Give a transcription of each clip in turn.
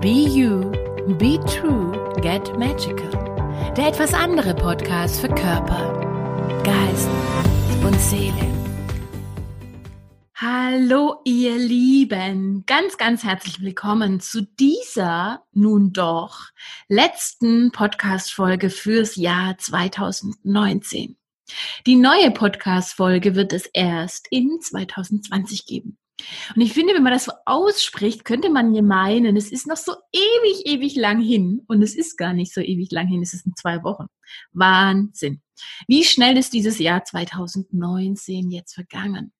Be You, Be True, Get Magical. Der etwas andere Podcast für Körper, Geist und Seele. Hallo ihr Lieben, ganz, ganz herzlich willkommen zu dieser nun doch letzten Podcast-Folge fürs Jahr 2019. Die neue Podcast-Folge wird es erst in 2020 geben. Und ich finde, wenn man das so ausspricht, könnte man hier meinen, es ist noch so ewig, ewig lang hin. Und es ist gar nicht so ewig lang hin, es ist in zwei Wochen. Wahnsinn. Wie schnell ist dieses Jahr 2019 jetzt vergangen?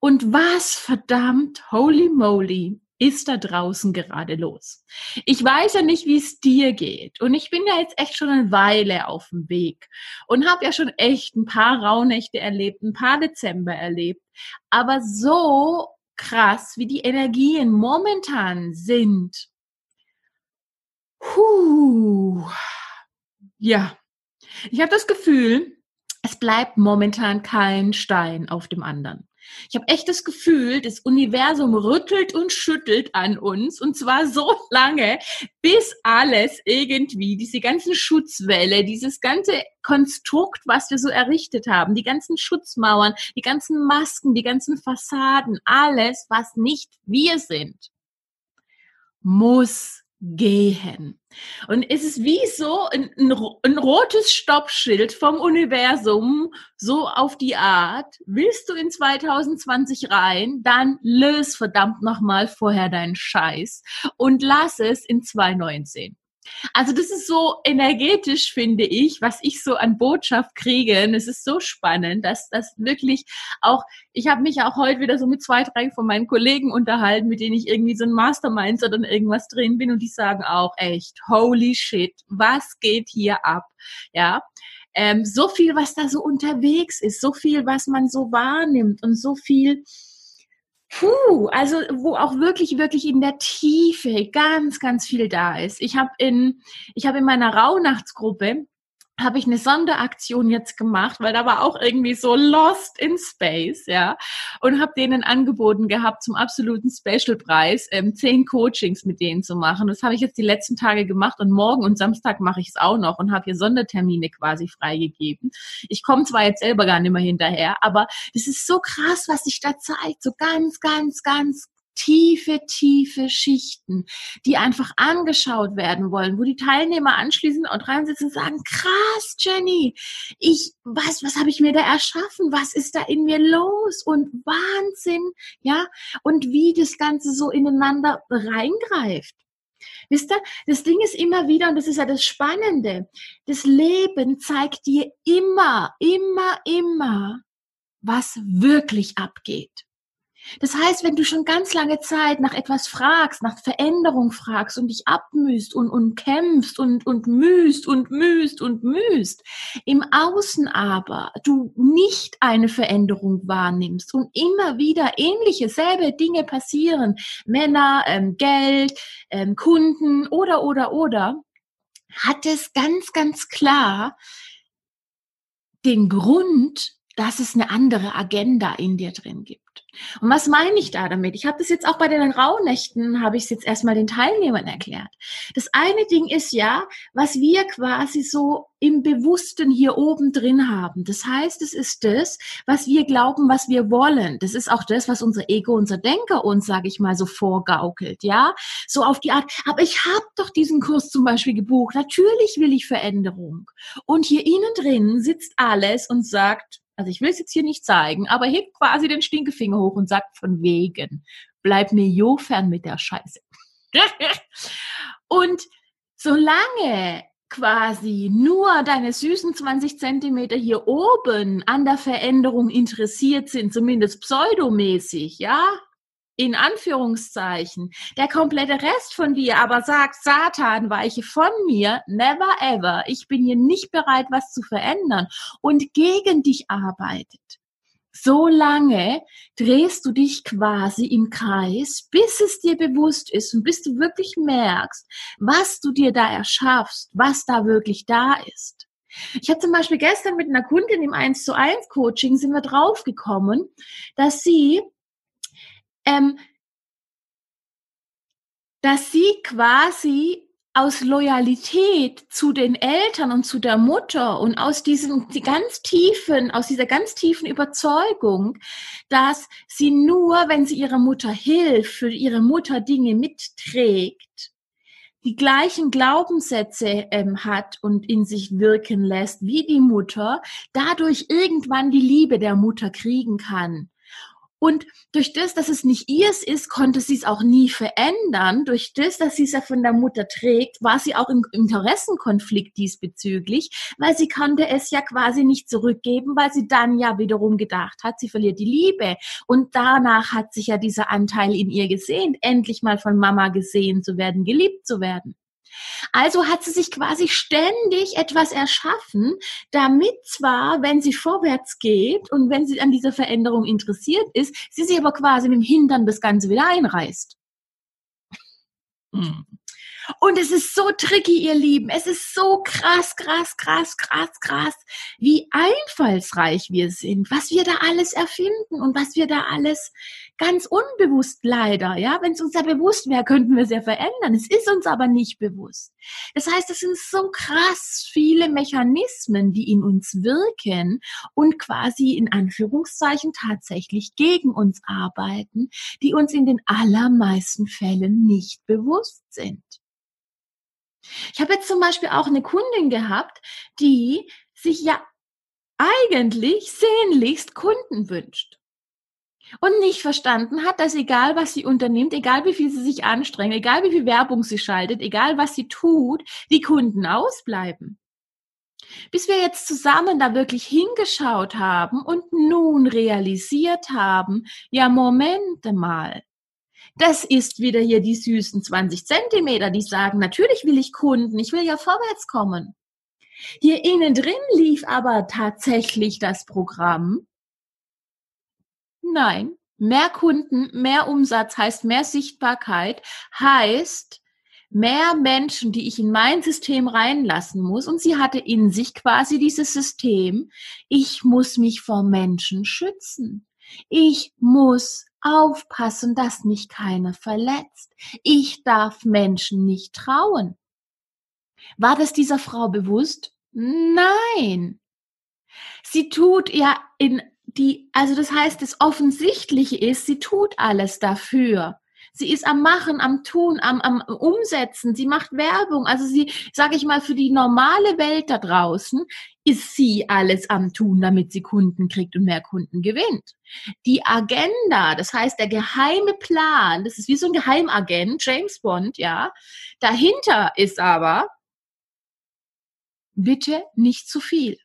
Und was verdammt, holy moly, ist da draußen gerade los? Ich weiß ja nicht, wie es dir geht. Und ich bin ja jetzt echt schon eine Weile auf dem Weg und habe ja schon echt ein paar Rauhnächte erlebt, ein paar Dezember erlebt. Aber so krass, wie die Energien momentan sind. Puh. Ja, ich habe das Gefühl, es bleibt momentan kein Stein auf dem anderen. Ich habe echt das Gefühl, das Universum rüttelt und schüttelt an uns und zwar so lange, bis alles irgendwie, diese ganzen Schutzwelle, dieses ganze Konstrukt, was wir so errichtet haben, die ganzen Schutzmauern, die ganzen Masken, die ganzen Fassaden, alles, was nicht wir sind, muss gehen. Und es ist wie so ein, ein, rotes Stoppschild vom Universum, so auf die Art. Willst du in 2020 rein, dann löse verdammt nochmal vorher deinen Scheiß und lass es in 2019. Also das ist so energetisch, finde ich, was ich so an Botschaft kriege. Und es ist so spannend, dass das wirklich auch, ich habe mich auch heute wieder so mit zwei, drei von meinen Kollegen unterhalten, mit denen ich irgendwie so ein Mastermind oder irgendwas drin bin und die sagen auch echt, holy shit, was geht hier ab? Ja, ähm, so viel, was da so unterwegs ist, so viel, was man so wahrnimmt und so viel, Puh, also wo auch wirklich, wirklich in der Tiefe ganz, ganz viel da ist. Ich habe in, ich habe in meiner Rauhnachtsgruppe habe ich eine Sonderaktion jetzt gemacht, weil da war auch irgendwie so Lost in Space, ja, und habe denen angeboten gehabt zum absoluten Special-Preis ähm, zehn Coachings mit denen zu machen. Das habe ich jetzt die letzten Tage gemacht und morgen und Samstag mache ich es auch noch und habe hier Sondertermine quasi freigegeben. Ich komme zwar jetzt selber gar nicht mehr hinterher, aber das ist so krass, was sich da zeigt, so ganz, ganz, ganz tiefe, tiefe Schichten, die einfach angeschaut werden wollen, wo die Teilnehmer anschließend und reinsitzen und sagen, krass, Jenny, ich, was, was habe ich mir da erschaffen? Was ist da in mir los? Und Wahnsinn, ja? Und wie das Ganze so ineinander reingreift. Wisst ihr, das Ding ist immer wieder, und das ist ja das Spannende, das Leben zeigt dir immer, immer, immer, was wirklich abgeht. Das heißt, wenn du schon ganz lange Zeit nach etwas fragst, nach Veränderung fragst und dich abmühst und, und kämpfst und, und mühst und mühst und mühst, im Außen aber du nicht eine Veränderung wahrnimmst und immer wieder ähnliche, selbe Dinge passieren, Männer, ähm, Geld, ähm, Kunden oder, oder, oder, hat es ganz, ganz klar den Grund, dass es eine andere Agenda in dir drin gibt. Und was meine ich da damit? Ich habe das jetzt auch bei den Rauhnächten, habe ich es jetzt erstmal den Teilnehmern erklärt. Das eine Ding ist ja, was wir quasi so im Bewussten hier oben drin haben. Das heißt, es ist das, was wir glauben, was wir wollen. Das ist auch das, was unser Ego, unser Denker uns, sage ich mal, so vorgaukelt, ja? So auf die Art, aber ich habe doch diesen Kurs zum Beispiel gebucht. Natürlich will ich Veränderung. Und hier innen drin sitzt alles und sagt, also ich will es jetzt hier nicht zeigen, aber hebt quasi den Stinkefinger hoch und sagt von wegen, bleib mir jo fern mit der Scheiße. und solange quasi nur deine süßen 20 Zentimeter hier oben an der Veränderung interessiert sind, zumindest pseudomäßig, ja, in Anführungszeichen, der komplette Rest von dir aber sagt, Satan, weiche von mir, never ever, ich bin hier nicht bereit, was zu verändern und gegen dich arbeitet. So lange drehst du dich quasi im Kreis, bis es dir bewusst ist und bis du wirklich merkst, was du dir da erschaffst, was da wirklich da ist. Ich habe zum Beispiel gestern mit einer Kundin im 1 zu 1 Coaching sind wir draufgekommen, dass sie ähm, dass sie quasi aus Loyalität zu den Eltern und zu der Mutter und aus diesem die ganz tiefen, aus dieser ganz tiefen Überzeugung, dass sie nur, wenn sie ihrer Mutter hilft, für ihre Mutter Dinge mitträgt, die gleichen Glaubenssätze ähm, hat und in sich wirken lässt wie die Mutter, dadurch irgendwann die Liebe der Mutter kriegen kann. Und durch das, dass es nicht ihrs ist, konnte sie es auch nie verändern. Durch das, dass sie es ja von der Mutter trägt, war sie auch im Interessenkonflikt diesbezüglich, weil sie konnte es ja quasi nicht zurückgeben, weil sie dann ja wiederum gedacht hat, sie verliert die Liebe. Und danach hat sich ja dieser Anteil in ihr gesehnt, endlich mal von Mama gesehen zu werden, geliebt zu werden. Also hat sie sich quasi ständig etwas erschaffen, damit zwar, wenn sie vorwärts geht und wenn sie an dieser Veränderung interessiert ist, sie sich aber quasi mit dem Hintern das Ganze wieder einreißt. Hm. Und es ist so tricky, ihr Lieben. Es ist so krass, krass, krass, krass, krass, wie einfallsreich wir sind, was wir da alles erfinden und was wir da alles ganz unbewusst leider, ja. Wenn es uns ja bewusst wäre, könnten wir es ja verändern. Es ist uns aber nicht bewusst. Das heißt, es sind so krass viele Mechanismen, die in uns wirken und quasi in Anführungszeichen tatsächlich gegen uns arbeiten, die uns in den allermeisten Fällen nicht bewusst sind. Ich habe jetzt zum Beispiel auch eine Kundin gehabt, die sich ja eigentlich sehnlichst Kunden wünscht und nicht verstanden hat, dass egal was sie unternimmt, egal wie viel sie sich anstrengt, egal wie viel Werbung sie schaltet, egal was sie tut, die Kunden ausbleiben. Bis wir jetzt zusammen da wirklich hingeschaut haben und nun realisiert haben, ja, Momente mal, das ist wieder hier die süßen 20 Zentimeter, die sagen, natürlich will ich Kunden, ich will ja vorwärts kommen. Hier innen drin lief aber tatsächlich das Programm. Nein, mehr Kunden, mehr Umsatz heißt mehr Sichtbarkeit, heißt mehr Menschen, die ich in mein System reinlassen muss. Und sie hatte in sich quasi dieses System, ich muss mich vor Menschen schützen. Ich muss aufpassen, dass mich keiner verletzt. Ich darf Menschen nicht trauen. War das dieser Frau bewusst? Nein. Sie tut ja in die, also das heißt, das Offensichtliche ist, sie tut alles dafür. Sie ist am Machen, am Tun, am, am Umsetzen. Sie macht Werbung. Also sie, sage ich mal, für die normale Welt da draußen ist sie alles am Tun, damit sie Kunden kriegt und mehr Kunden gewinnt. Die Agenda, das heißt der geheime Plan, das ist wie so ein Geheimagent, James Bond, ja. Dahinter ist aber, bitte nicht zu viel.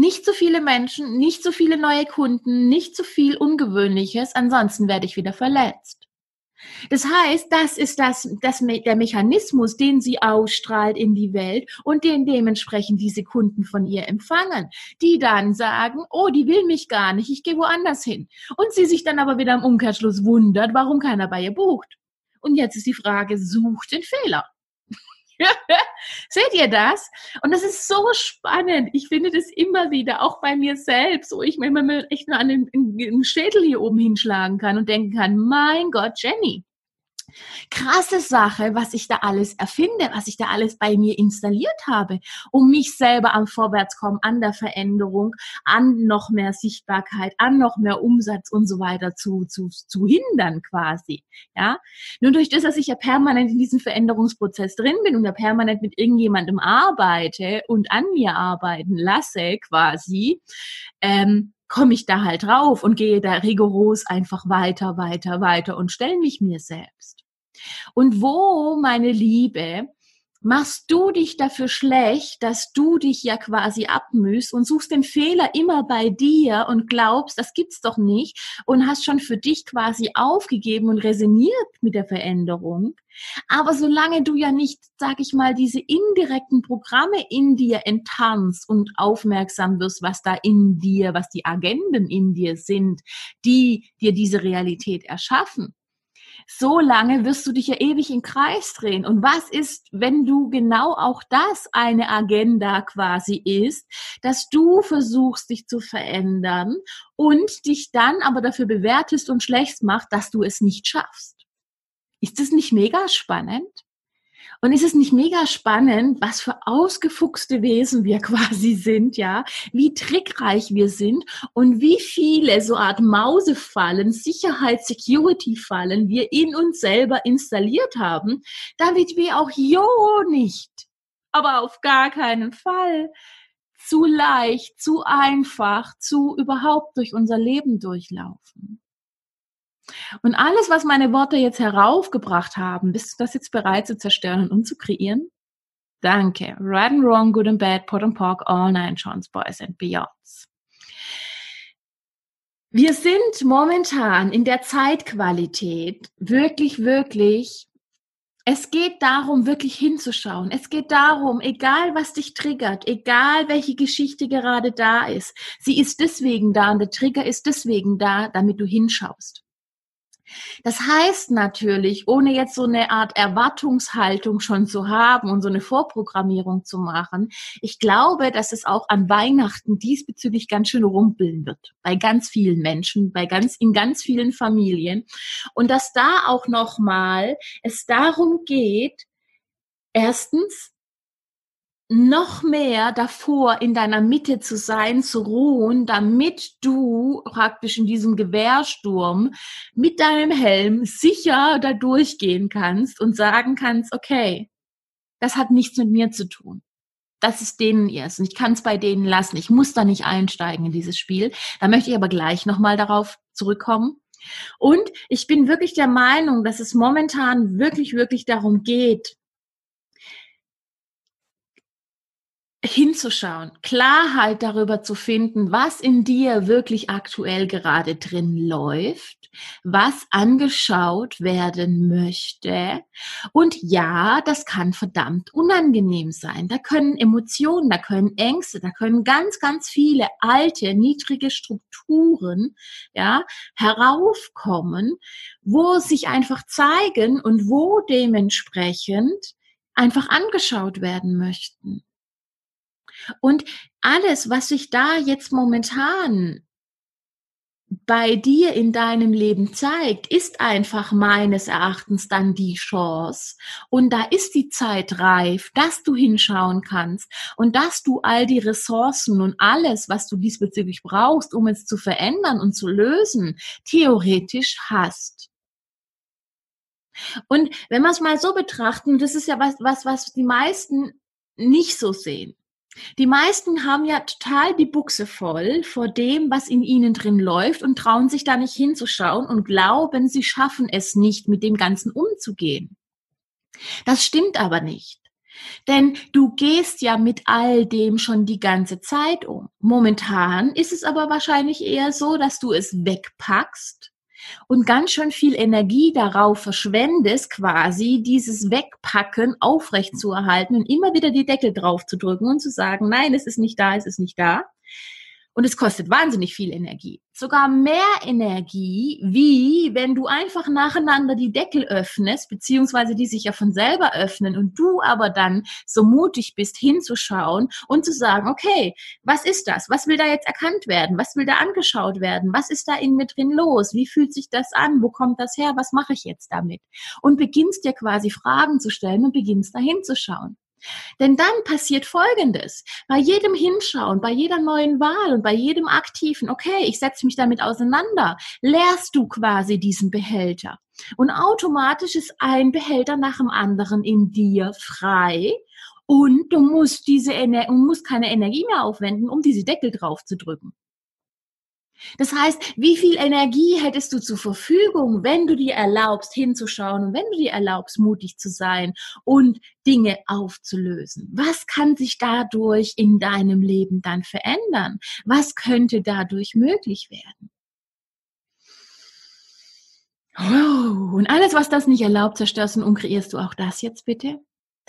Nicht zu viele Menschen, nicht zu viele neue Kunden, nicht zu viel Ungewöhnliches, ansonsten werde ich wieder verletzt. Das heißt, das ist das, das, der Mechanismus, den sie ausstrahlt in die Welt und den dementsprechend diese Kunden von ihr empfangen, die dann sagen, oh, die will mich gar nicht, ich gehe woanders hin. Und sie sich dann aber wieder im Umkehrschluss wundert, warum keiner bei ihr bucht. Und jetzt ist die Frage, sucht den Fehler. Seht ihr das? Und das ist so spannend. Ich finde das immer wieder, auch bei mir selbst, wo ich mir immer echt nur an den, den Schädel hier oben hinschlagen kann und denken kann, mein Gott, Jenny, krasse Sache, was ich da alles erfinde, was ich da alles bei mir installiert habe, um mich selber am Vorwärtskommen, an der Veränderung, an noch mehr Sichtbarkeit, an noch mehr Umsatz und so weiter zu, zu, zu hindern quasi. Ja, nur durch das, dass ich ja permanent in diesem Veränderungsprozess drin bin und ja permanent mit irgendjemandem arbeite und an mir arbeiten lasse quasi, ähm, komme ich da halt drauf und gehe da rigoros einfach weiter, weiter, weiter und stelle mich mir selbst. Und wo, meine Liebe, machst du dich dafür schlecht, dass du dich ja quasi abmühst und suchst den Fehler immer bei dir und glaubst, das gibt's doch nicht und hast schon für dich quasi aufgegeben und resoniert mit der Veränderung. Aber solange du ja nicht, sag ich mal, diese indirekten Programme in dir enttarnst und aufmerksam wirst, was da in dir, was die Agenden in dir sind, die dir diese Realität erschaffen, so lange wirst du dich ja ewig im Kreis drehen. Und was ist, wenn du genau auch das eine Agenda quasi ist, dass du versuchst, dich zu verändern und dich dann aber dafür bewertest und schlecht machst, dass du es nicht schaffst? Ist das nicht mega spannend? Und ist es nicht mega spannend, was für ausgefuchste Wesen wir quasi sind, ja? Wie trickreich wir sind und wie viele so Art Mausefallen, Sicherheit, Security-Fallen wir in uns selber installiert haben, damit wir auch jo nicht, aber auf gar keinen Fall zu leicht, zu einfach, zu überhaupt durch unser Leben durchlaufen. Und alles, was meine Worte jetzt heraufgebracht haben, bist du das jetzt bereit zu zerstören und zu kreieren? Danke. Right and wrong, good and bad, pot and pork, all nine Johns, boys and beyonds. Wir sind momentan in der Zeitqualität wirklich, wirklich es geht darum, wirklich hinzuschauen. Es geht darum, egal was dich triggert, egal welche Geschichte gerade da ist, sie ist deswegen da und der Trigger ist deswegen da, damit du hinschaust. Das heißt natürlich, ohne jetzt so eine Art Erwartungshaltung schon zu haben und so eine Vorprogrammierung zu machen, ich glaube, dass es auch an Weihnachten diesbezüglich ganz schön rumpeln wird. Bei ganz vielen Menschen, bei ganz, in ganz vielen Familien. Und dass da auch nochmal es darum geht, erstens, noch mehr davor in deiner Mitte zu sein, zu ruhen, damit du praktisch in diesem Gewehrsturm mit deinem Helm sicher da durchgehen kannst und sagen kannst, okay, das hat nichts mit mir zu tun. Das ist denen erst. Und ich kann es bei denen lassen. Ich muss da nicht einsteigen in dieses Spiel. Da möchte ich aber gleich nochmal darauf zurückkommen. Und ich bin wirklich der Meinung, dass es momentan wirklich, wirklich darum geht, hinzuschauen, Klarheit darüber zu finden, was in dir wirklich aktuell gerade drin läuft, was angeschaut werden möchte. Und ja, das kann verdammt unangenehm sein. Da können Emotionen, da können Ängste, da können ganz, ganz viele alte, niedrige Strukturen, ja, heraufkommen, wo sich einfach zeigen und wo dementsprechend einfach angeschaut werden möchten. Und alles, was sich da jetzt momentan bei dir in deinem Leben zeigt, ist einfach meines Erachtens dann die Chance. Und da ist die Zeit reif, dass du hinschauen kannst und dass du all die Ressourcen und alles, was du diesbezüglich brauchst, um es zu verändern und zu lösen, theoretisch hast. Und wenn wir es mal so betrachten, das ist ja was, was, was die meisten nicht so sehen. Die meisten haben ja total die Buchse voll vor dem, was in ihnen drin läuft und trauen sich da nicht hinzuschauen und glauben, sie schaffen es nicht, mit dem Ganzen umzugehen. Das stimmt aber nicht. Denn du gehst ja mit all dem schon die ganze Zeit um. Momentan ist es aber wahrscheinlich eher so, dass du es wegpackst und ganz schön viel Energie darauf verschwendest, quasi dieses Wegpacken aufrecht zu erhalten und immer wieder die Deckel drauf zu drücken und zu sagen, nein, es ist nicht da, es ist nicht da. Und es kostet wahnsinnig viel Energie. Sogar mehr Energie, wie wenn du einfach nacheinander die Deckel öffnest, beziehungsweise die sich ja von selber öffnen und du aber dann so mutig bist, hinzuschauen und zu sagen, okay, was ist das? Was will da jetzt erkannt werden? Was will da angeschaut werden? Was ist da in mir drin los? Wie fühlt sich das an? Wo kommt das her? Was mache ich jetzt damit? Und beginnst dir quasi Fragen zu stellen und beginnst da hinzuschauen. Denn dann passiert Folgendes. Bei jedem Hinschauen, bei jeder neuen Wahl und bei jedem aktiven, okay, ich setze mich damit auseinander, leerst du quasi diesen Behälter. Und automatisch ist ein Behälter nach dem anderen in dir frei. Und du musst diese Ener musst keine Energie mehr aufwenden, um diese Deckel drauf zu drücken. Das heißt, wie viel Energie hättest du zur Verfügung, wenn du dir erlaubst, hinzuschauen und wenn du dir erlaubst, mutig zu sein und Dinge aufzulösen? Was kann sich dadurch in deinem Leben dann verändern? Was könnte dadurch möglich werden? Oh, und alles, was das nicht erlaubt, zerstörst und umkreierst du auch das jetzt bitte?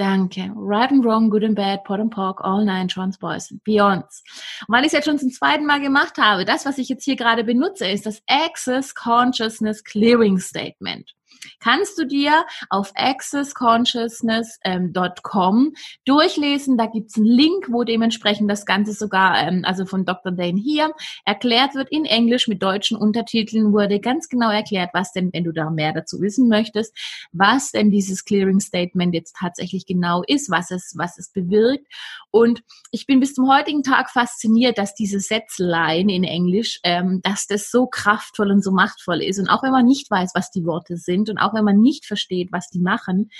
Danke. Right and wrong, good and bad, pot and pork, all nine Johns Boys and Beyonds. Und weil ich es jetzt schon zum zweiten Mal gemacht habe, das, was ich jetzt hier gerade benutze, ist das Access Consciousness Clearing Statement. Kannst du dir auf accessconsciousness.com ähm, durchlesen. Da gibt's einen Link, wo dementsprechend das Ganze sogar, ähm, also von Dr. Dane hier, erklärt wird in Englisch mit deutschen Untertiteln, wurde ganz genau erklärt, was denn, wenn du da mehr dazu wissen möchtest, was denn dieses Clearing Statement jetzt tatsächlich genau ist, was es, was es bewirkt. Und ich bin bis zum heutigen Tag fasziniert, dass diese Sätzlein in Englisch, ähm, dass das so kraftvoll und so machtvoll ist. Und auch wenn man nicht weiß, was die Worte sind und auch wenn man nicht versteht, was die machen,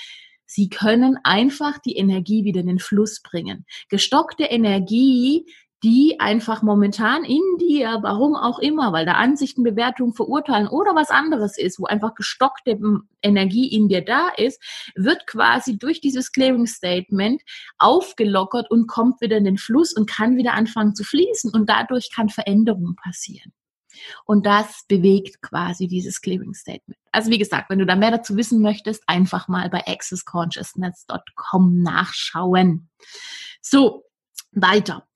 sie können einfach die Energie wieder in den Fluss bringen. Gestockte Energie die einfach momentan in dir, warum auch immer, weil da Ansichten, Bewertungen, Verurteilen oder was anderes ist, wo einfach gestockte Energie in dir da ist, wird quasi durch dieses Clearing Statement aufgelockert und kommt wieder in den Fluss und kann wieder anfangen zu fließen und dadurch kann Veränderung passieren. Und das bewegt quasi dieses Clearing Statement. Also wie gesagt, wenn du da mehr dazu wissen möchtest, einfach mal bei accessconsciousness.com nachschauen. So, weiter.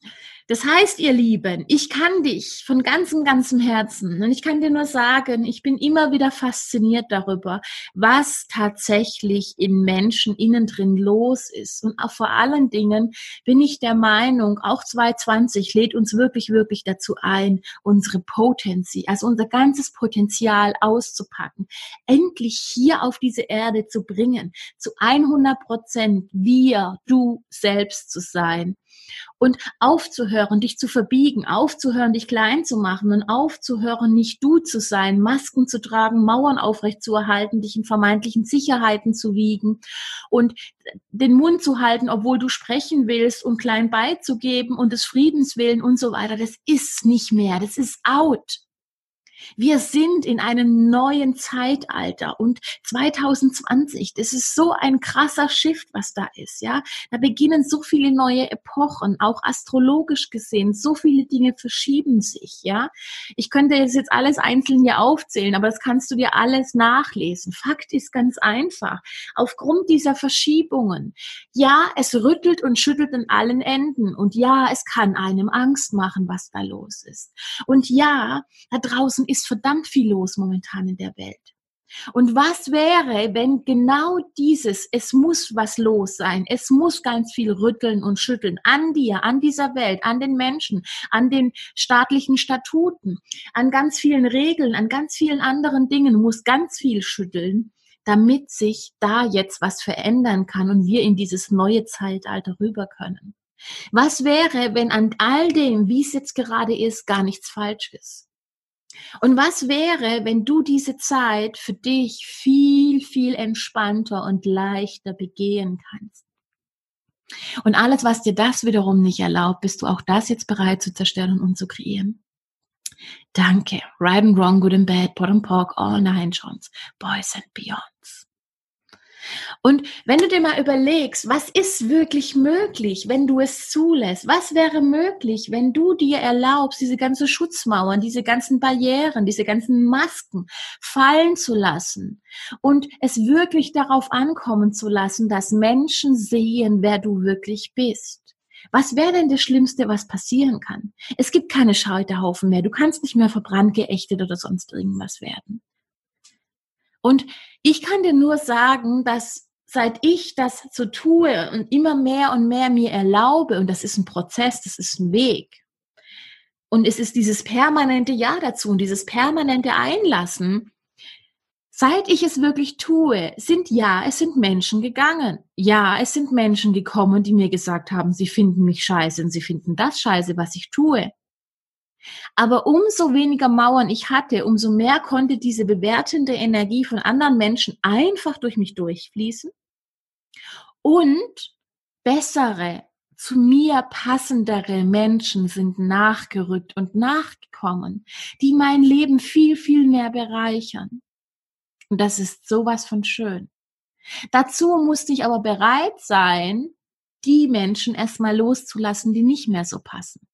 Das heißt, ihr Lieben, ich kann dich von ganzem, ganzem Herzen und ich kann dir nur sagen, ich bin immer wieder fasziniert darüber, was tatsächlich in Menschen innen drin los ist. Und auch vor allen Dingen bin ich der Meinung, auch 2020 lädt uns wirklich, wirklich dazu ein, unsere Potency, also unser ganzes Potenzial auszupacken, endlich hier auf diese Erde zu bringen, zu 100 Prozent wir, du selbst zu sein und aufzuhören, dich zu verbiegen, aufzuhören, dich klein zu machen und aufzuhören, nicht du zu sein, Masken zu tragen, Mauern aufrecht zu erhalten, dich in vermeintlichen Sicherheiten zu wiegen und den Mund zu halten, obwohl du sprechen willst und klein beizugeben und des Friedens willen und so weiter. Das ist nicht mehr. Das ist out. Wir sind in einem neuen Zeitalter und 2020, das ist so ein krasser Shift, was da ist, ja. Da beginnen so viele neue Epochen, auch astrologisch gesehen, so viele Dinge verschieben sich, ja. Ich könnte jetzt jetzt alles einzeln hier aufzählen, aber das kannst du dir alles nachlesen. Fakt ist ganz einfach. Aufgrund dieser Verschiebungen, ja, es rüttelt und schüttelt an allen Enden und ja, es kann einem Angst machen, was da los ist. Und ja, da draußen ist verdammt viel los momentan in der Welt. Und was wäre, wenn genau dieses, es muss was los sein, es muss ganz viel rütteln und schütteln an dir, an dieser Welt, an den Menschen, an den staatlichen Statuten, an ganz vielen Regeln, an ganz vielen anderen Dingen, muss ganz viel schütteln, damit sich da jetzt was verändern kann und wir in dieses neue Zeitalter rüber können. Was wäre, wenn an all dem, wie es jetzt gerade ist, gar nichts falsch ist? Und was wäre, wenn du diese Zeit für dich viel, viel entspannter und leichter begehen kannst? Und alles, was dir das wiederum nicht erlaubt, bist du auch das jetzt bereit zu zerstören und zu kreieren? Danke. Right and wrong, good and bad, pot and pork, all nine chance, boys and beyonds. Und wenn du dir mal überlegst, was ist wirklich möglich, wenn du es zulässt? Was wäre möglich, wenn du dir erlaubst, diese ganzen Schutzmauern, diese ganzen Barrieren, diese ganzen Masken fallen zu lassen und es wirklich darauf ankommen zu lassen, dass Menschen sehen, wer du wirklich bist? Was wäre denn das Schlimmste, was passieren kann? Es gibt keine Scheiterhaufen mehr. Du kannst nicht mehr verbrannt, geächtet oder sonst irgendwas werden. Und ich kann dir nur sagen, dass seit ich das so tue und immer mehr und mehr mir erlaube, und das ist ein Prozess, das ist ein Weg. Und es ist dieses permanente Ja dazu und dieses permanente Einlassen. Seit ich es wirklich tue, sind ja, es sind Menschen gegangen. Ja, es sind Menschen gekommen, die mir gesagt haben, sie finden mich scheiße und sie finden das scheiße, was ich tue. Aber umso weniger Mauern ich hatte, umso mehr konnte diese bewertende Energie von anderen Menschen einfach durch mich durchfließen und bessere, zu mir passendere Menschen sind nachgerückt und nachgekommen, die mein Leben viel, viel mehr bereichern. Und das ist sowas von schön. Dazu musste ich aber bereit sein, die Menschen erstmal loszulassen, die nicht mehr so passen.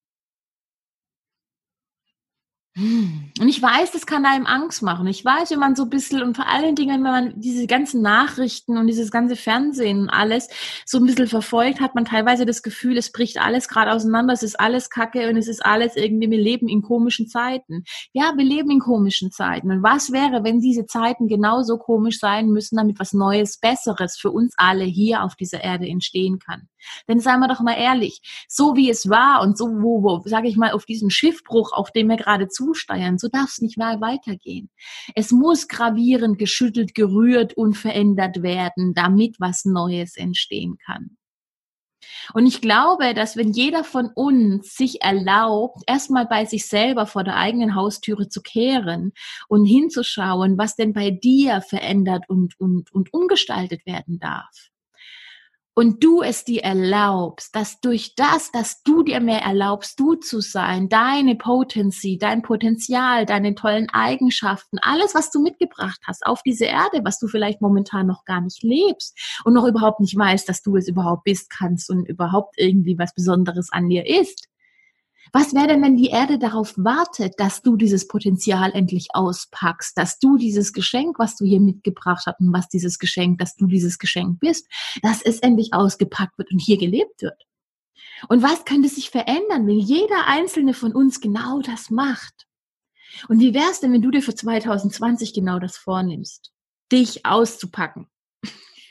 Und ich weiß, das kann einem Angst machen. Ich weiß, wenn man so ein bisschen und vor allen Dingen, wenn man diese ganzen Nachrichten und dieses ganze Fernsehen und alles so ein bisschen verfolgt, hat man teilweise das Gefühl, es bricht alles gerade auseinander, es ist alles Kacke und es ist alles irgendwie, wir leben in komischen Zeiten. Ja, wir leben in komischen Zeiten. Und was wäre, wenn diese Zeiten genauso komisch sein müssen, damit was Neues, Besseres für uns alle hier auf dieser Erde entstehen kann? Denn seien wir doch mal ehrlich, so wie es war und so, wo, wo sage ich mal, auf diesem Schiffbruch, auf dem wir gerade zusteuern, so darf es nicht mehr weitergehen. Es muss gravierend geschüttelt, gerührt und verändert werden, damit was Neues entstehen kann. Und ich glaube, dass wenn jeder von uns sich erlaubt, erstmal bei sich selber vor der eigenen Haustüre zu kehren und hinzuschauen, was denn bei dir verändert und, und, und umgestaltet werden darf, und du es dir erlaubst, dass durch das, dass du dir mehr erlaubst, du zu sein, deine Potency, dein Potenzial, deine tollen Eigenschaften, alles, was du mitgebracht hast auf diese Erde, was du vielleicht momentan noch gar nicht lebst und noch überhaupt nicht weißt, dass du es überhaupt bist, kannst und überhaupt irgendwie was Besonderes an dir ist, was wäre denn, wenn die Erde darauf wartet, dass du dieses Potenzial endlich auspackst, dass du dieses Geschenk, was du hier mitgebracht hast und was dieses Geschenk, dass du dieses Geschenk bist, dass es endlich ausgepackt wird und hier gelebt wird? Und was könnte sich verändern, wenn jeder einzelne von uns genau das macht? Und wie wäre es denn, wenn du dir für 2020 genau das vornimmst? Dich auszupacken,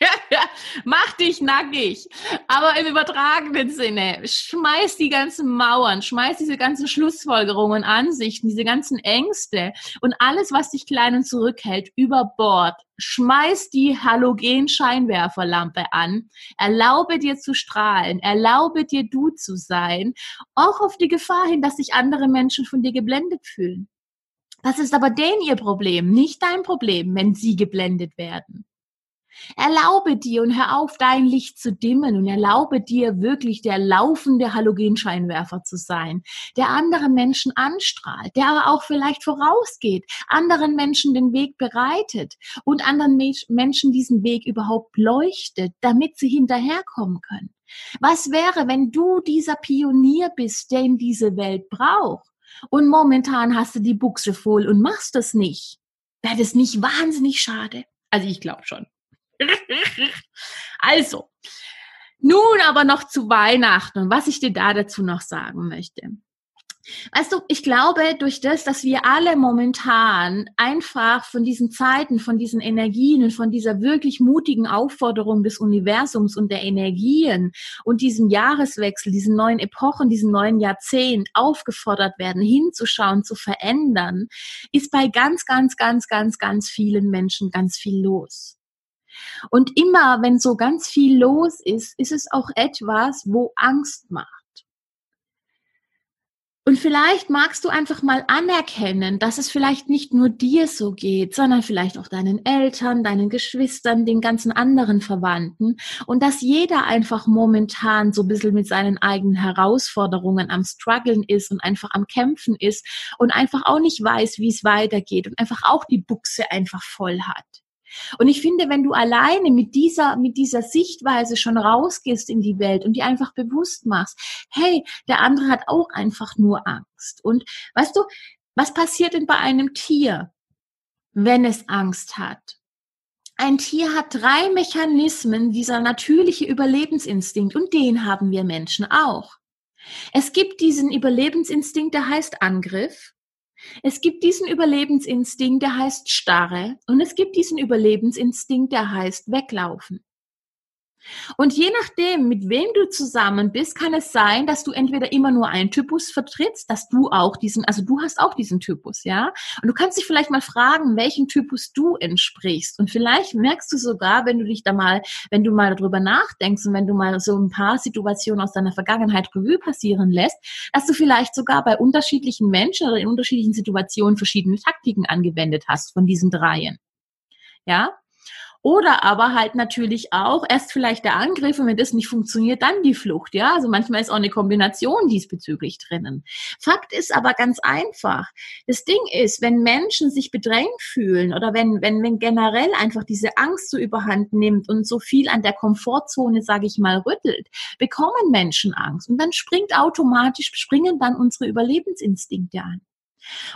Mach dich nackig. Aber im übertragenen Sinne. Schmeiß die ganzen Mauern, schmeiß diese ganzen Schlussfolgerungen, Ansichten, diese ganzen Ängste und alles, was dich klein und zurückhält, über Bord. Schmeiß die Halogen-Scheinwerferlampe an. Erlaube dir zu strahlen. Erlaube dir du zu sein. Auch auf die Gefahr hin, dass sich andere Menschen von dir geblendet fühlen. Das ist aber denen ihr Problem, nicht dein Problem, wenn sie geblendet werden. Erlaube dir und hör auf, dein Licht zu dimmen und erlaube dir wirklich der laufende Halogenscheinwerfer zu sein, der andere Menschen anstrahlt, der aber auch vielleicht vorausgeht, anderen Menschen den Weg bereitet und anderen Menschen diesen Weg überhaupt leuchtet, damit sie hinterherkommen können. Was wäre, wenn du dieser Pionier bist, der in diese Welt braucht? Und momentan hast du die Buchse voll und machst das nicht. Wäre das nicht wahnsinnig schade? Also ich glaube schon. also, nun aber noch zu Weihnachten und was ich dir da dazu noch sagen möchte. Weißt du, ich glaube, durch das, dass wir alle momentan einfach von diesen Zeiten, von diesen Energien und von dieser wirklich mutigen Aufforderung des Universums und der Energien und diesem Jahreswechsel, diesen neuen Epochen, diesen neuen Jahrzehnt aufgefordert werden, hinzuschauen, zu verändern, ist bei ganz, ganz, ganz, ganz, ganz vielen Menschen ganz viel los. Und immer, wenn so ganz viel los ist, ist es auch etwas, wo Angst macht. Und vielleicht magst du einfach mal anerkennen, dass es vielleicht nicht nur dir so geht, sondern vielleicht auch deinen Eltern, deinen Geschwistern, den ganzen anderen Verwandten und dass jeder einfach momentan so ein bisschen mit seinen eigenen Herausforderungen am struggeln ist und einfach am kämpfen ist und einfach auch nicht weiß, wie es weitergeht und einfach auch die Buchse einfach voll hat. Und ich finde, wenn du alleine mit dieser, mit dieser Sichtweise schon rausgehst in die Welt und dir einfach bewusst machst, hey, der andere hat auch einfach nur Angst. Und weißt du, was passiert denn bei einem Tier, wenn es Angst hat? Ein Tier hat drei Mechanismen, dieser natürliche Überlebensinstinkt, und den haben wir Menschen auch. Es gibt diesen Überlebensinstinkt, der heißt Angriff. Es gibt diesen Überlebensinstinkt, der heißt Starre, und es gibt diesen Überlebensinstinkt, der heißt Weglaufen. Und je nachdem, mit wem du zusammen bist, kann es sein, dass du entweder immer nur einen Typus vertrittst, dass du auch diesen, also du hast auch diesen Typus, ja? Und du kannst dich vielleicht mal fragen, welchen Typus du entsprichst. Und vielleicht merkst du sogar, wenn du dich da mal, wenn du mal darüber nachdenkst und wenn du mal so ein paar Situationen aus deiner Vergangenheit Revue passieren lässt, dass du vielleicht sogar bei unterschiedlichen Menschen oder in unterschiedlichen Situationen verschiedene Taktiken angewendet hast von diesen dreien. Ja? Oder aber halt natürlich auch erst vielleicht der Angriff und wenn das nicht funktioniert, dann die Flucht. Ja, also manchmal ist auch eine Kombination diesbezüglich drinnen. Fakt ist aber ganz einfach. Das Ding ist, wenn Menschen sich bedrängt fühlen oder wenn, wenn, wenn generell einfach diese Angst so überhand nimmt und so viel an der Komfortzone, sage ich mal, rüttelt, bekommen Menschen Angst und dann springt automatisch, springen dann unsere Überlebensinstinkte an.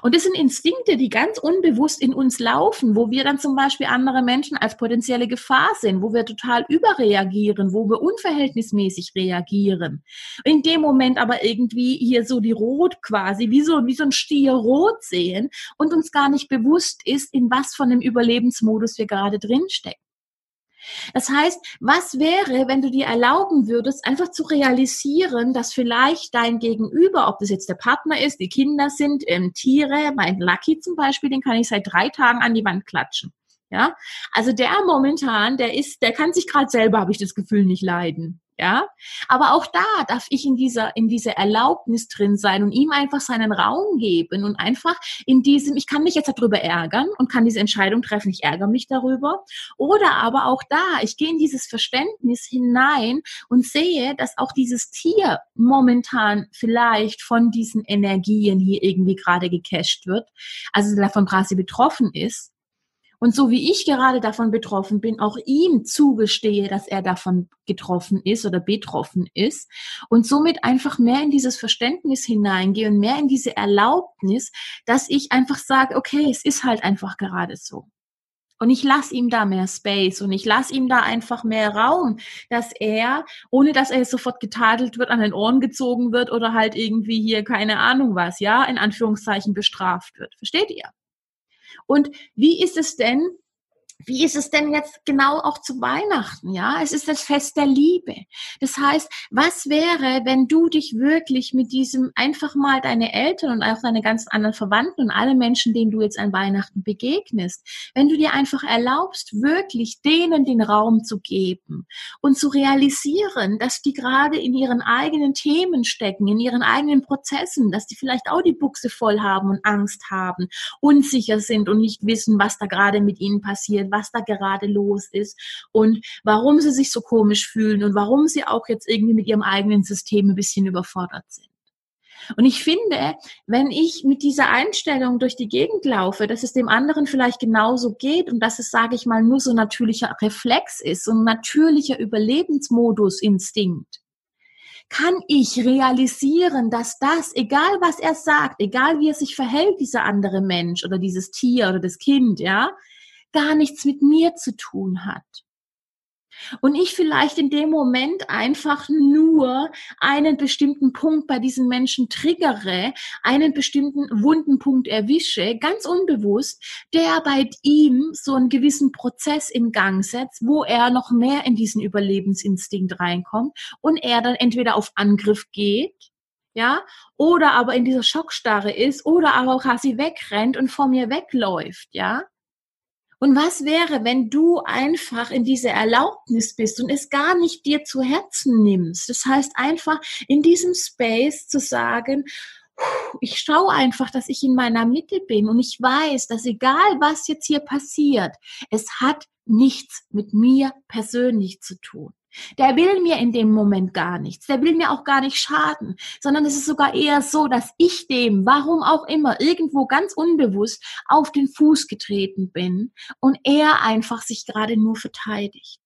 Und das sind Instinkte, die ganz unbewusst in uns laufen, wo wir dann zum Beispiel andere Menschen als potenzielle Gefahr sehen, wo wir total überreagieren, wo wir unverhältnismäßig reagieren. In dem Moment aber irgendwie hier so die Rot quasi, wie so, wie so ein Stier rot sehen und uns gar nicht bewusst ist, in was von dem Überlebensmodus wir gerade drinstecken. Das heißt, was wäre, wenn du dir erlauben würdest, einfach zu realisieren, dass vielleicht dein Gegenüber, ob das jetzt der Partner ist, die Kinder sind, ähm, Tiere, mein Lucky zum Beispiel, den kann ich seit drei Tagen an die Wand klatschen. Ja, also der momentan, der ist, der kann sich gerade selber, habe ich das Gefühl, nicht leiden. Ja, aber auch da darf ich in dieser, in dieser Erlaubnis drin sein und ihm einfach seinen Raum geben und einfach in diesem, ich kann mich jetzt darüber ärgern und kann diese Entscheidung treffen, ich ärgere mich darüber. Oder aber auch da, ich gehe in dieses Verständnis hinein und sehe, dass auch dieses Tier momentan vielleicht von diesen Energien hier irgendwie gerade gecasht wird, also davon quasi betroffen ist und so wie ich gerade davon betroffen bin, auch ihm zugestehe, dass er davon getroffen ist oder betroffen ist und somit einfach mehr in dieses Verständnis hineingehe und mehr in diese Erlaubnis, dass ich einfach sage, okay, es ist halt einfach gerade so. Und ich lasse ihm da mehr Space und ich lasse ihm da einfach mehr Raum, dass er, ohne dass er sofort getadelt wird, an den Ohren gezogen wird oder halt irgendwie hier keine Ahnung was, ja, in Anführungszeichen bestraft wird. Versteht ihr? Und wie ist es denn, wie ist es denn jetzt genau auch zu Weihnachten? Ja, es ist das Fest der Liebe. Das heißt, was wäre, wenn du dich wirklich mit diesem einfach mal deine Eltern und auch deine ganzen anderen Verwandten und alle Menschen, denen du jetzt an Weihnachten begegnest, wenn du dir einfach erlaubst, wirklich denen den Raum zu geben und zu realisieren, dass die gerade in ihren eigenen Themen stecken, in ihren eigenen Prozessen, dass die vielleicht auch die Buchse voll haben und Angst haben, unsicher sind und nicht wissen, was da gerade mit ihnen passiert erzählen, was da gerade los ist und warum sie sich so komisch fühlen und warum sie auch jetzt irgendwie mit ihrem eigenen System ein bisschen überfordert sind. Und ich finde, wenn ich mit dieser Einstellung durch die Gegend laufe, dass es dem anderen vielleicht genauso geht und dass es, sage ich mal, nur so natürlicher Reflex ist, ein natürlicher Überlebensmodus, Instinkt, kann ich realisieren, dass das, egal was er sagt, egal wie er sich verhält, dieser andere Mensch oder dieses Tier oder das Kind, ja, gar nichts mit mir zu tun hat. Und ich vielleicht in dem Moment einfach nur einen bestimmten Punkt bei diesem Menschen triggere, einen bestimmten wunden Punkt erwische, ganz unbewusst, der bei ihm so einen gewissen Prozess in Gang setzt, wo er noch mehr in diesen Überlebensinstinkt reinkommt und er dann entweder auf Angriff geht, ja, oder aber in dieser Schockstarre ist oder aber quasi wegrennt und vor mir wegläuft, ja. Und was wäre, wenn du einfach in diese Erlaubnis bist und es gar nicht dir zu Herzen nimmst? Das heißt einfach in diesem Space zu sagen, ich schaue einfach, dass ich in meiner Mitte bin und ich weiß, dass egal was jetzt hier passiert, es hat nichts mit mir persönlich zu tun. Der will mir in dem Moment gar nichts. Der will mir auch gar nicht schaden, sondern es ist sogar eher so, dass ich dem, warum auch immer, irgendwo ganz unbewusst auf den Fuß getreten bin und er einfach sich gerade nur verteidigt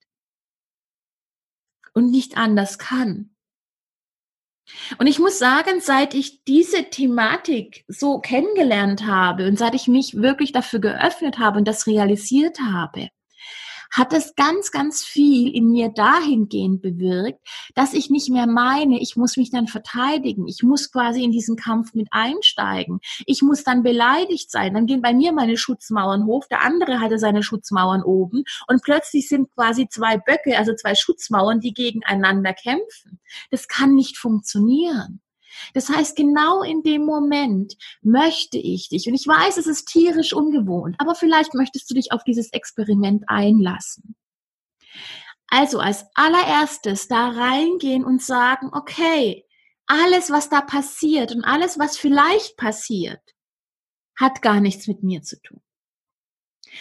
und nicht anders kann. Und ich muss sagen, seit ich diese Thematik so kennengelernt habe und seit ich mich wirklich dafür geöffnet habe und das realisiert habe, hat es ganz, ganz viel in mir dahingehend bewirkt, dass ich nicht mehr meine, ich muss mich dann verteidigen, ich muss quasi in diesen Kampf mit einsteigen, ich muss dann beleidigt sein, dann gehen bei mir meine Schutzmauern hoch, der andere hatte seine Schutzmauern oben und plötzlich sind quasi zwei Böcke, also zwei Schutzmauern, die gegeneinander kämpfen. Das kann nicht funktionieren. Das heißt, genau in dem Moment möchte ich dich, und ich weiß, es ist tierisch ungewohnt, aber vielleicht möchtest du dich auf dieses Experiment einlassen. Also als allererstes da reingehen und sagen, okay, alles, was da passiert und alles, was vielleicht passiert, hat gar nichts mit mir zu tun.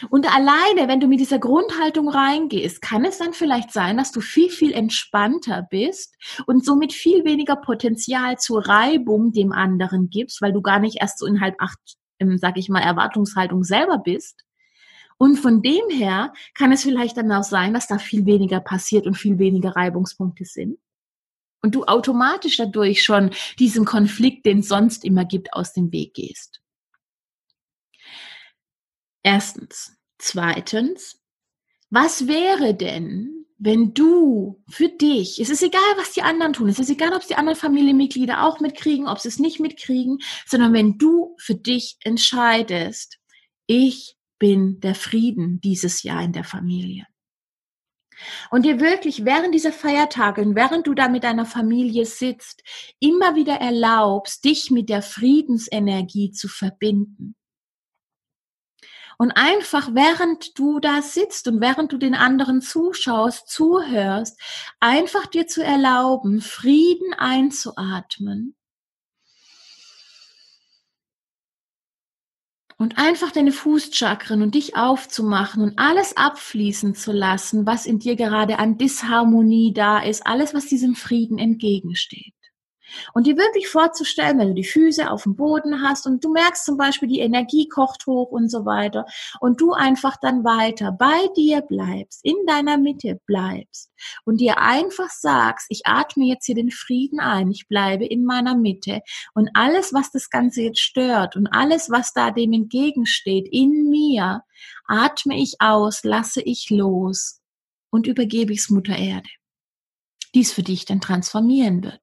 Und alleine, wenn du mit dieser Grundhaltung reingehst, kann es dann vielleicht sein, dass du viel, viel entspannter bist und somit viel weniger Potenzial zur Reibung dem anderen gibst, weil du gar nicht erst so in halb acht, sag ich mal, Erwartungshaltung selber bist. Und von dem her kann es vielleicht dann auch sein, dass da viel weniger passiert und viel weniger Reibungspunkte sind. Und du automatisch dadurch schon diesem Konflikt, den es sonst immer gibt, aus dem Weg gehst. Erstens. Zweitens, was wäre denn, wenn du für dich, es ist egal, was die anderen tun, es ist egal, ob es die anderen Familienmitglieder auch mitkriegen, ob sie es nicht mitkriegen, sondern wenn du für dich entscheidest, ich bin der Frieden dieses Jahr in der Familie. Und dir wirklich während dieser Feiertage und während du da mit deiner Familie sitzt, immer wieder erlaubst, dich mit der Friedensenergie zu verbinden. Und einfach, während du da sitzt und während du den anderen zuschaust, zuhörst, einfach dir zu erlauben, Frieden einzuatmen. Und einfach deine Fußchakren und dich aufzumachen und alles abfließen zu lassen, was in dir gerade an Disharmonie da ist, alles, was diesem Frieden entgegensteht. Und dir wirklich vorzustellen, wenn du die Füße auf dem Boden hast und du merkst zum Beispiel, die Energie kocht hoch und so weiter und du einfach dann weiter bei dir bleibst, in deiner Mitte bleibst und dir einfach sagst, ich atme jetzt hier den Frieden ein, ich bleibe in meiner Mitte und alles, was das Ganze jetzt stört und alles, was da dem entgegensteht, in mir, atme ich aus, lasse ich los und übergebe ich es Mutter Erde, die es für dich dann transformieren wird.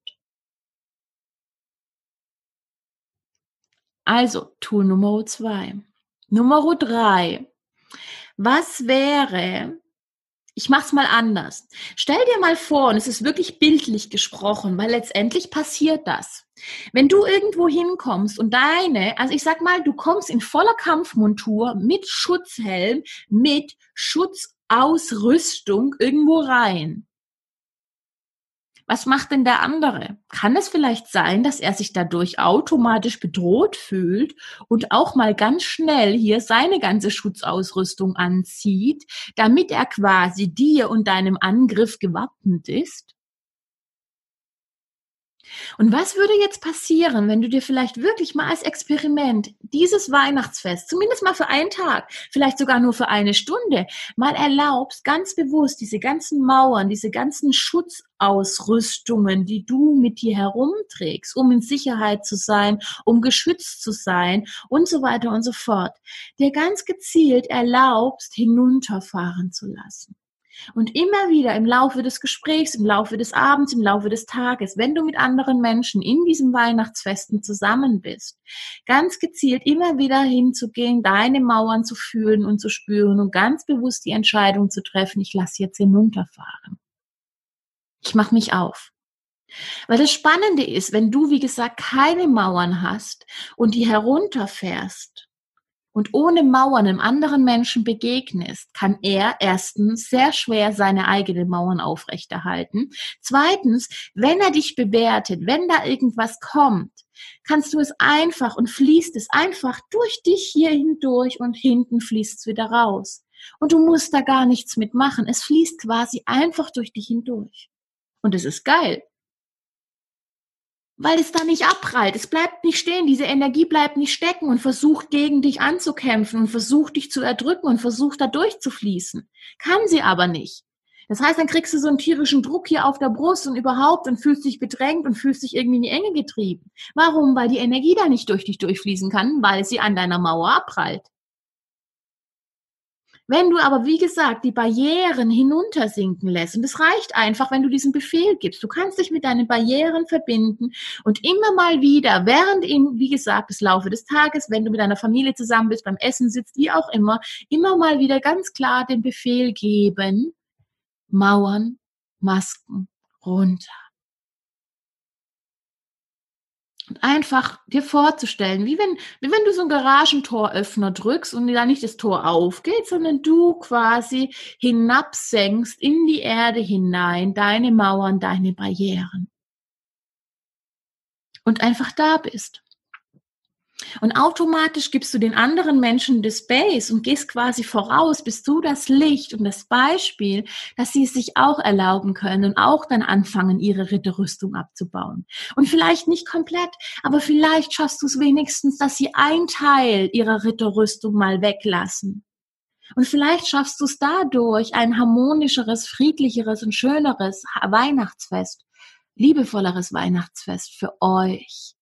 Also, Tool Nummer zwei. Nummer drei. Was wäre, ich mach's mal anders. Stell dir mal vor, und es ist wirklich bildlich gesprochen, weil letztendlich passiert das. Wenn du irgendwo hinkommst und deine, also ich sag mal, du kommst in voller Kampfmontur mit Schutzhelm, mit Schutzausrüstung irgendwo rein. Was macht denn der andere? Kann es vielleicht sein, dass er sich dadurch automatisch bedroht fühlt und auch mal ganz schnell hier seine ganze Schutzausrüstung anzieht, damit er quasi dir und deinem Angriff gewappnet ist? Und was würde jetzt passieren, wenn du dir vielleicht wirklich mal als Experiment dieses Weihnachtsfest, zumindest mal für einen Tag, vielleicht sogar nur für eine Stunde, mal erlaubst, ganz bewusst diese ganzen Mauern, diese ganzen Schutzausrüstungen, die du mit dir herumträgst, um in Sicherheit zu sein, um geschützt zu sein und so weiter und so fort, dir ganz gezielt erlaubst, hinunterfahren zu lassen. Und immer wieder im Laufe des Gesprächs, im Laufe des Abends, im Laufe des Tages, wenn du mit anderen Menschen in diesem Weihnachtsfesten zusammen bist, ganz gezielt immer wieder hinzugehen, deine Mauern zu fühlen und zu spüren und ganz bewusst die Entscheidung zu treffen, ich lasse jetzt hinunterfahren. Ich mache mich auf. Weil das Spannende ist, wenn du, wie gesagt, keine Mauern hast und die herunterfährst, und ohne Mauern einem anderen Menschen begegnest, kann er erstens sehr schwer seine eigenen Mauern aufrechterhalten. Zweitens, wenn er dich bewertet, wenn da irgendwas kommt, kannst du es einfach und fließt es einfach durch dich hier hindurch und hinten fließt es wieder raus. Und du musst da gar nichts mitmachen. Es fließt quasi einfach durch dich hindurch. Und es ist geil weil es da nicht abprallt. Es bleibt nicht stehen. Diese Energie bleibt nicht stecken und versucht gegen dich anzukämpfen und versucht dich zu erdrücken und versucht da durchzufließen. Kann sie aber nicht. Das heißt, dann kriegst du so einen tierischen Druck hier auf der Brust und überhaupt und fühlst dich bedrängt und fühlst dich irgendwie in die Enge getrieben. Warum? Weil die Energie da nicht durch dich durchfließen kann, weil sie an deiner Mauer abprallt. Wenn du aber, wie gesagt, die Barrieren hinuntersinken lässt, und es reicht einfach, wenn du diesen Befehl gibst, du kannst dich mit deinen Barrieren verbinden und immer mal wieder, während in, wie gesagt, des Laufe des Tages, wenn du mit deiner Familie zusammen bist, beim Essen sitzt, wie auch immer, immer mal wieder ganz klar den Befehl geben, Mauern, Masken runter. Und einfach dir vorzustellen, wie wenn, wie wenn du so ein Garagentoröffner drückst und da nicht das Tor aufgeht, sondern du quasi hinabsenkst in die Erde hinein, deine Mauern, deine Barrieren. Und einfach da bist. Und automatisch gibst du den anderen Menschen das Space und gehst quasi voraus, bist du das Licht und das Beispiel, dass sie es sich auch erlauben können und auch dann anfangen, ihre Ritterrüstung abzubauen. Und vielleicht nicht komplett, aber vielleicht schaffst du es wenigstens, dass sie ein Teil ihrer Ritterrüstung mal weglassen. Und vielleicht schaffst du es dadurch, ein harmonischeres, friedlicheres und schöneres Weihnachtsfest, liebevolleres Weihnachtsfest für euch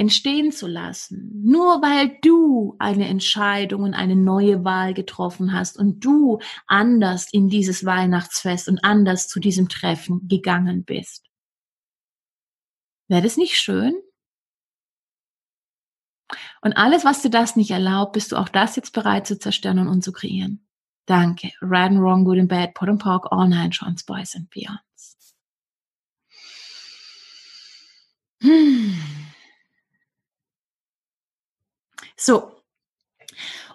entstehen zu lassen. Nur weil du eine Entscheidung und eine neue Wahl getroffen hast und du anders in dieses Weihnachtsfest und anders zu diesem Treffen gegangen bist. Wäre das nicht schön? Und alles, was dir das nicht erlaubt, bist du auch das jetzt bereit zu zerstören und zu kreieren. Danke. Right and Wrong, Good and Bad, Pot and Pork, All Nine Trans Boys and Beyonds. Hm. So.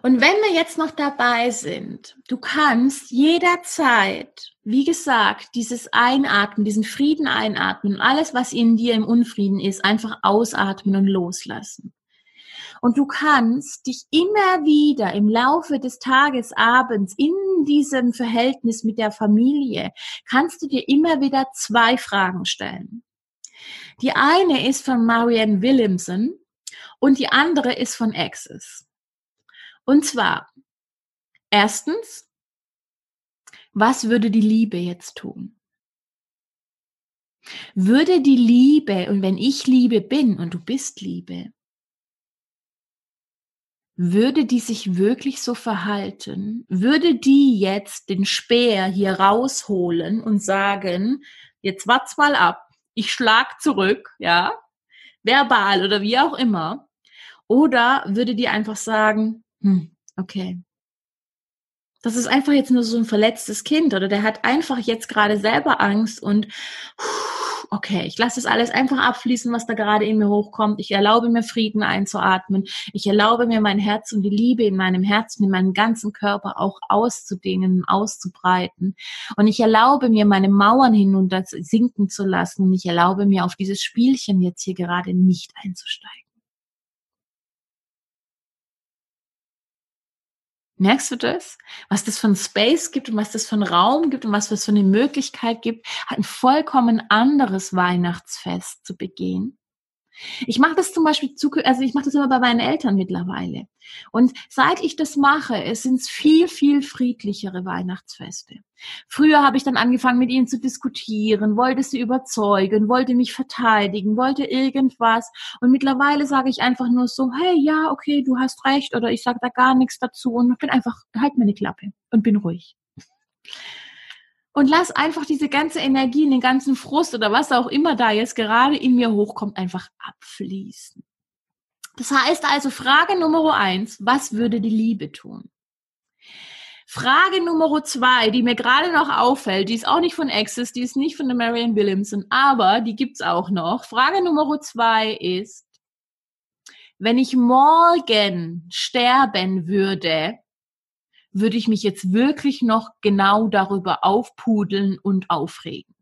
Und wenn wir jetzt noch dabei sind, du kannst jederzeit, wie gesagt, dieses Einatmen, diesen Frieden einatmen und alles, was in dir im Unfrieden ist, einfach ausatmen und loslassen. Und du kannst dich immer wieder im Laufe des Tages, abends, in diesem Verhältnis mit der Familie, kannst du dir immer wieder zwei Fragen stellen. Die eine ist von Marianne Williamson und die andere ist von Access. Und zwar, erstens, was würde die Liebe jetzt tun? Würde die Liebe, und wenn ich Liebe bin und du bist Liebe, würde die sich wirklich so verhalten? Würde die jetzt den Speer hier rausholen und sagen, jetzt wart's mal ab, ich schlag zurück, ja, verbal oder wie auch immer? Oder würde die einfach sagen, hm, okay, das ist einfach jetzt nur so ein verletztes Kind oder der hat einfach jetzt gerade selber Angst und okay, ich lasse das alles einfach abfließen, was da gerade in mir hochkommt. Ich erlaube mir Frieden einzuatmen. Ich erlaube mir mein Herz und die Liebe in meinem Herzen, in meinem ganzen Körper auch auszudehnen, auszubreiten. Und ich erlaube mir, meine Mauern hinunter sinken zu lassen. Und ich erlaube mir, auf dieses Spielchen jetzt hier gerade nicht einzusteigen. Merkst du das? Was das von Space gibt und was das von Raum gibt und was das für eine Möglichkeit gibt, ein vollkommen anderes Weihnachtsfest zu begehen. Ich mache das zum Beispiel, zu, also ich mache das immer bei meinen Eltern mittlerweile. Und seit ich das mache, es sind viel, viel friedlichere Weihnachtsfeste. Früher habe ich dann angefangen, mit ihnen zu diskutieren, wollte sie überzeugen, wollte mich verteidigen, wollte irgendwas. Und mittlerweile sage ich einfach nur so, hey, ja, okay, du hast recht, oder ich sage da gar nichts dazu und bin einfach, halt meine Klappe und bin ruhig und lass einfach diese ganze Energie, den ganzen Frust oder was auch immer da jetzt gerade in mir hochkommt, einfach abfließen. Das heißt also, Frage Nummer eins, was würde die Liebe tun? Frage Nummer zwei, die mir gerade noch auffällt, die ist auch nicht von Access, die ist nicht von der Marianne Williamson, aber die gibt's auch noch. Frage Nummer zwei ist, wenn ich morgen sterben würde, würde ich mich jetzt wirklich noch genau darüber aufpudeln und aufregen.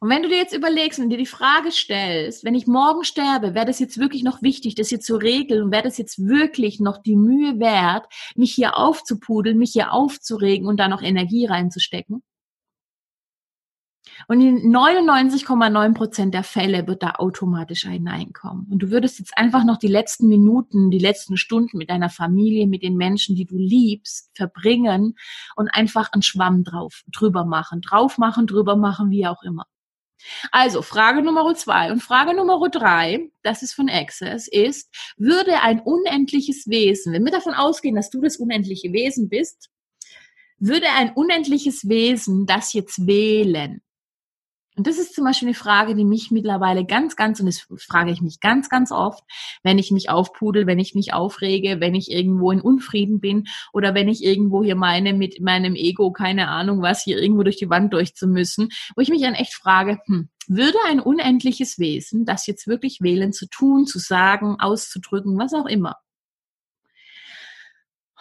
Und wenn du dir jetzt überlegst und dir die Frage stellst, wenn ich morgen sterbe, wäre das jetzt wirklich noch wichtig, das hier zu regeln und wäre das jetzt wirklich noch die Mühe wert, mich hier aufzupudeln, mich hier aufzuregen und da noch Energie reinzustecken? Und in 99,9 Prozent der Fälle wird da automatisch ein Nein kommen. Und du würdest jetzt einfach noch die letzten Minuten, die letzten Stunden mit deiner Familie, mit den Menschen, die du liebst, verbringen und einfach einen Schwamm drauf, drüber machen, drauf machen, drüber machen, wie auch immer. Also Frage Nummer zwei und Frage Nummer drei, das ist von Access, ist, würde ein unendliches Wesen, wenn wir davon ausgehen, dass du das unendliche Wesen bist, würde ein unendliches Wesen das jetzt wählen? Und das ist zum Beispiel eine Frage, die mich mittlerweile ganz, ganz, und das frage ich mich ganz, ganz oft, wenn ich mich aufpudel, wenn ich mich aufrege, wenn ich irgendwo in Unfrieden bin oder wenn ich irgendwo hier meine, mit meinem Ego, keine Ahnung was, hier irgendwo durch die Wand durchzumüssen, wo ich mich dann echt frage, hm, würde ein unendliches Wesen das jetzt wirklich wählen, zu tun, zu sagen, auszudrücken, was auch immer?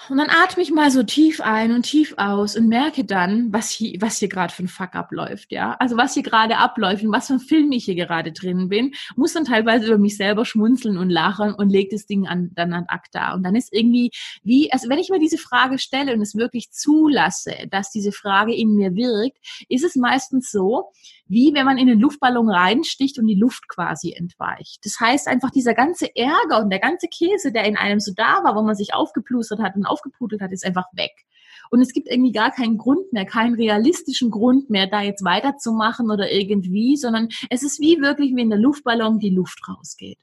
Und dann atme ich mal so tief ein und tief aus und merke dann, was hier, was hier gerade für ein Fuck abläuft, ja. Also was hier gerade abläuft und was für ein Film ich hier gerade drin bin, muss dann teilweise über mich selber schmunzeln und lachen und lege das Ding an, dann an ACTA. Und dann ist irgendwie wie, also wenn ich mir diese Frage stelle und es wirklich zulasse, dass diese Frage in mir wirkt, ist es meistens so, wie wenn man in den Luftballon reinsticht und die Luft quasi entweicht. Das heißt einfach dieser ganze Ärger und der ganze Käse, der in einem so da war, wo man sich aufgeplustert hat und aufgepudelt hat, ist einfach weg. und es gibt irgendwie gar keinen Grund mehr, keinen realistischen Grund mehr, da jetzt weiterzumachen oder irgendwie, sondern es ist wie wirklich wie in der Luftballon die Luft rausgeht.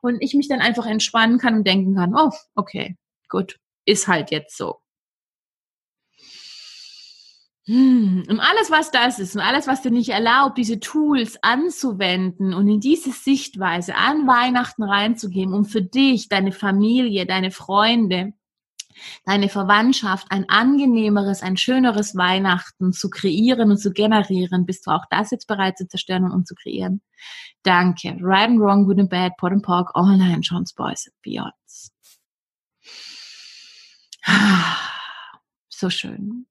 Und ich mich dann einfach entspannen kann und denken kann, oh, okay, gut, ist halt jetzt so. Hm, und alles, was das ist und alles, was dir nicht erlaubt, diese Tools anzuwenden und in diese Sichtweise an Weihnachten reinzugeben, um für dich, deine Familie, deine Freunde, deine Verwandtschaft ein angenehmeres, ein schöneres Weihnachten zu kreieren und zu generieren, bist du auch das jetzt bereit zu zerstören und zu kreieren? Danke. Right and Wrong, Good and Bad, Pot and Pork, All Nine, John's Boys and Beyonds. So schön.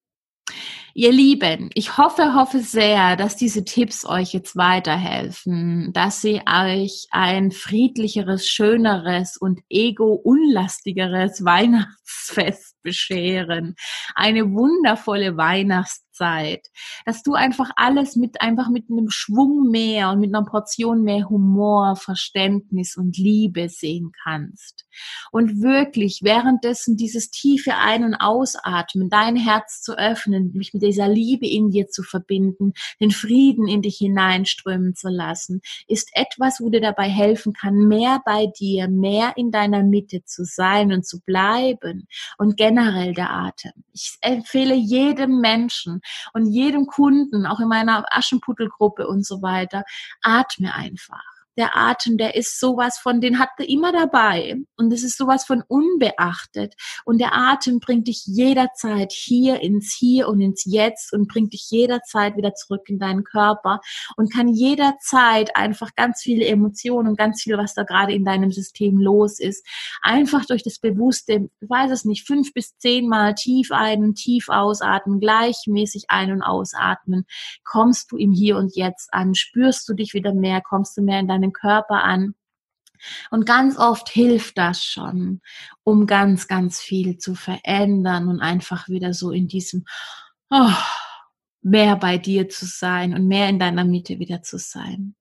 Ihr Lieben, ich hoffe, hoffe sehr, dass diese Tipps euch jetzt weiterhelfen, dass sie euch ein friedlicheres, schöneres und ego-unlastigeres Weihnachtsfest bescheren. Eine wundervolle Weihnachtszeit Zeit, dass du einfach alles mit einfach mit einem Schwung mehr und mit einer Portion mehr Humor, Verständnis und Liebe sehen kannst. Und wirklich währenddessen dieses tiefe Ein- und Ausatmen, dein Herz zu öffnen, mich mit dieser Liebe in dir zu verbinden, den Frieden in dich hineinströmen zu lassen, ist etwas, wo dir dabei helfen kann, mehr bei dir, mehr in deiner Mitte zu sein und zu bleiben und generell der Atem. Ich empfehle jedem Menschen, und jedem Kunden, auch in meiner Aschenputtelgruppe und so weiter, atme einfach der Atem, der ist sowas von, den hat er immer dabei. Und es ist sowas von unbeachtet. Und der Atem bringt dich jederzeit hier ins Hier und ins Jetzt und bringt dich jederzeit wieder zurück in deinen Körper und kann jederzeit einfach ganz viele Emotionen und ganz viel, was da gerade in deinem System los ist, einfach durch das bewusste, ich weiß es nicht, fünf bis zehnmal tief ein, tief ausatmen, gleichmäßig ein- und ausatmen, kommst du im Hier und Jetzt an, spürst du dich wieder mehr, kommst du mehr in deine deinen Körper an. Und ganz oft hilft das schon, um ganz, ganz viel zu verändern und einfach wieder so in diesem oh, mehr bei dir zu sein und mehr in deiner Mitte wieder zu sein.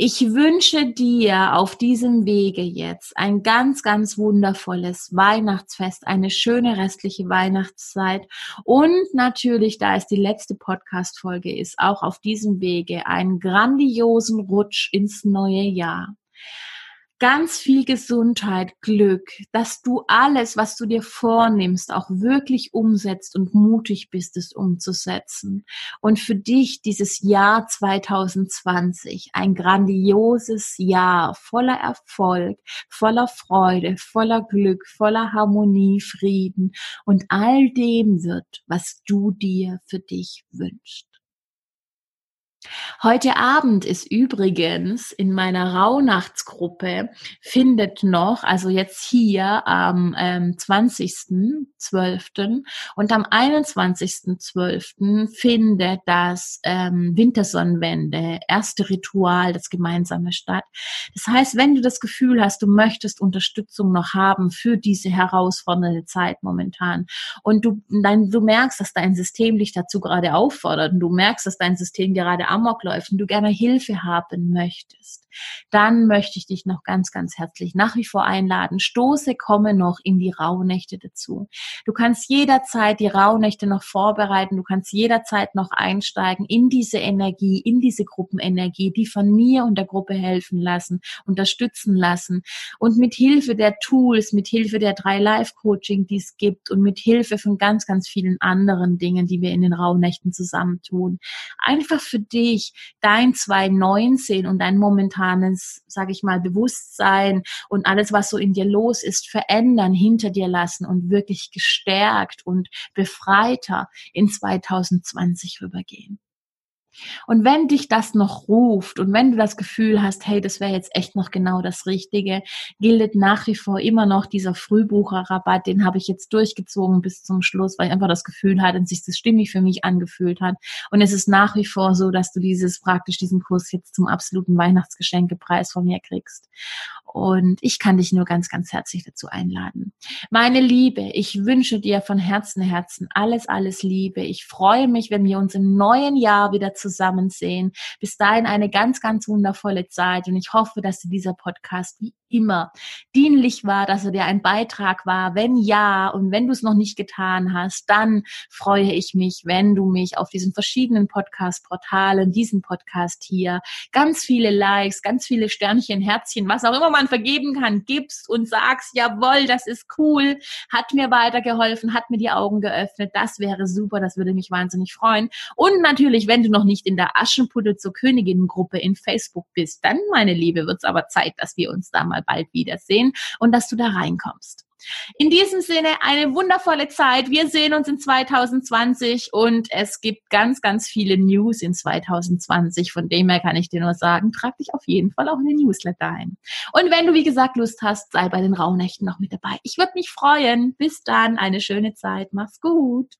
Ich wünsche dir auf diesem Wege jetzt ein ganz, ganz wundervolles Weihnachtsfest, eine schöne restliche Weihnachtszeit. Und natürlich, da es die letzte Podcast-Folge ist, auch auf diesem Wege einen grandiosen Rutsch ins neue Jahr ganz viel Gesundheit, Glück, dass du alles, was du dir vornimmst, auch wirklich umsetzt und mutig bist, es umzusetzen. Und für dich dieses Jahr 2020 ein grandioses Jahr voller Erfolg, voller Freude, voller Glück, voller Harmonie, Frieden und all dem wird, was du dir für dich wünschst. Heute Abend ist übrigens in meiner Rauhnachtsgruppe findet noch, also jetzt hier am ähm, 20.12. und am 21.12. findet das ähm, Wintersonnenwende, erste Ritual, das gemeinsame statt. Das heißt, wenn du das Gefühl hast, du möchtest Unterstützung noch haben für diese herausfordernde Zeit momentan und du, dein, du merkst, dass dein System dich dazu gerade auffordert und du merkst, dass dein System gerade amok läuft und du gerne Hilfe haben möchtest, dann möchte ich dich noch ganz, ganz herzlich nach wie vor einladen. Stoße komme noch in die Rauhnächte dazu. Du kannst jederzeit die Rauhnächte noch vorbereiten. Du kannst jederzeit noch einsteigen in diese Energie, in diese Gruppenenergie, die von mir und der Gruppe helfen lassen, unterstützen lassen und mit Hilfe der Tools, mit Hilfe der drei Live-Coaching, die es gibt und mit Hilfe von ganz, ganz vielen anderen Dingen, die wir in den Rauhnächten zusammentun. Einfach für dich dein 2019 und dein momentanes, sage ich mal, Bewusstsein und alles, was so in dir los ist, verändern, hinter dir lassen und wirklich gestärkt und befreiter in 2020 rübergehen. Und wenn dich das noch ruft und wenn du das Gefühl hast, hey, das wäre jetzt echt noch genau das Richtige, gilt nach wie vor immer noch dieser Frühbucherrabatt, den habe ich jetzt durchgezogen bis zum Schluss, weil ich einfach das Gefühl hatte und sich das stimmig für mich angefühlt hat. Und es ist nach wie vor so, dass du dieses praktisch diesen Kurs jetzt zum absoluten Weihnachtsgeschenkepreis von mir kriegst. Und ich kann dich nur ganz, ganz herzlich dazu einladen. Meine Liebe, ich wünsche dir von Herzen, Herzen alles, alles Liebe. Ich freue mich, wenn wir uns im neuen Jahr wieder zusammen sehen. Bis dahin eine ganz, ganz wundervolle Zeit und ich hoffe, dass dir dieser Podcast wie immer dienlich war, dass er dir ein Beitrag war. Wenn ja und wenn du es noch nicht getan hast, dann freue ich mich, wenn du mich auf diesen verschiedenen Podcast-Portalen, diesen Podcast hier, ganz viele Likes, ganz viele Sternchen, Herzchen, was auch immer man vergeben kann, gibst und sagst, jawohl, das ist cool, hat mir weitergeholfen, hat mir die Augen geöffnet, das wäre super, das würde mich wahnsinnig freuen. Und natürlich, wenn du noch nicht in der Aschenputtel zur Königin-Gruppe in Facebook bist, dann, meine Liebe, wird es aber Zeit, dass wir uns da mal bald wiedersehen und dass du da reinkommst. In diesem Sinne eine wundervolle Zeit. Wir sehen uns in 2020 und es gibt ganz, ganz viele News in 2020. Von dem her kann ich dir nur sagen, trag dich auf jeden Fall auch in den Newsletter ein. Und wenn du, wie gesagt, Lust hast, sei bei den Rauhnächten noch mit dabei. Ich würde mich freuen. Bis dann, eine schöne Zeit. Mach's gut.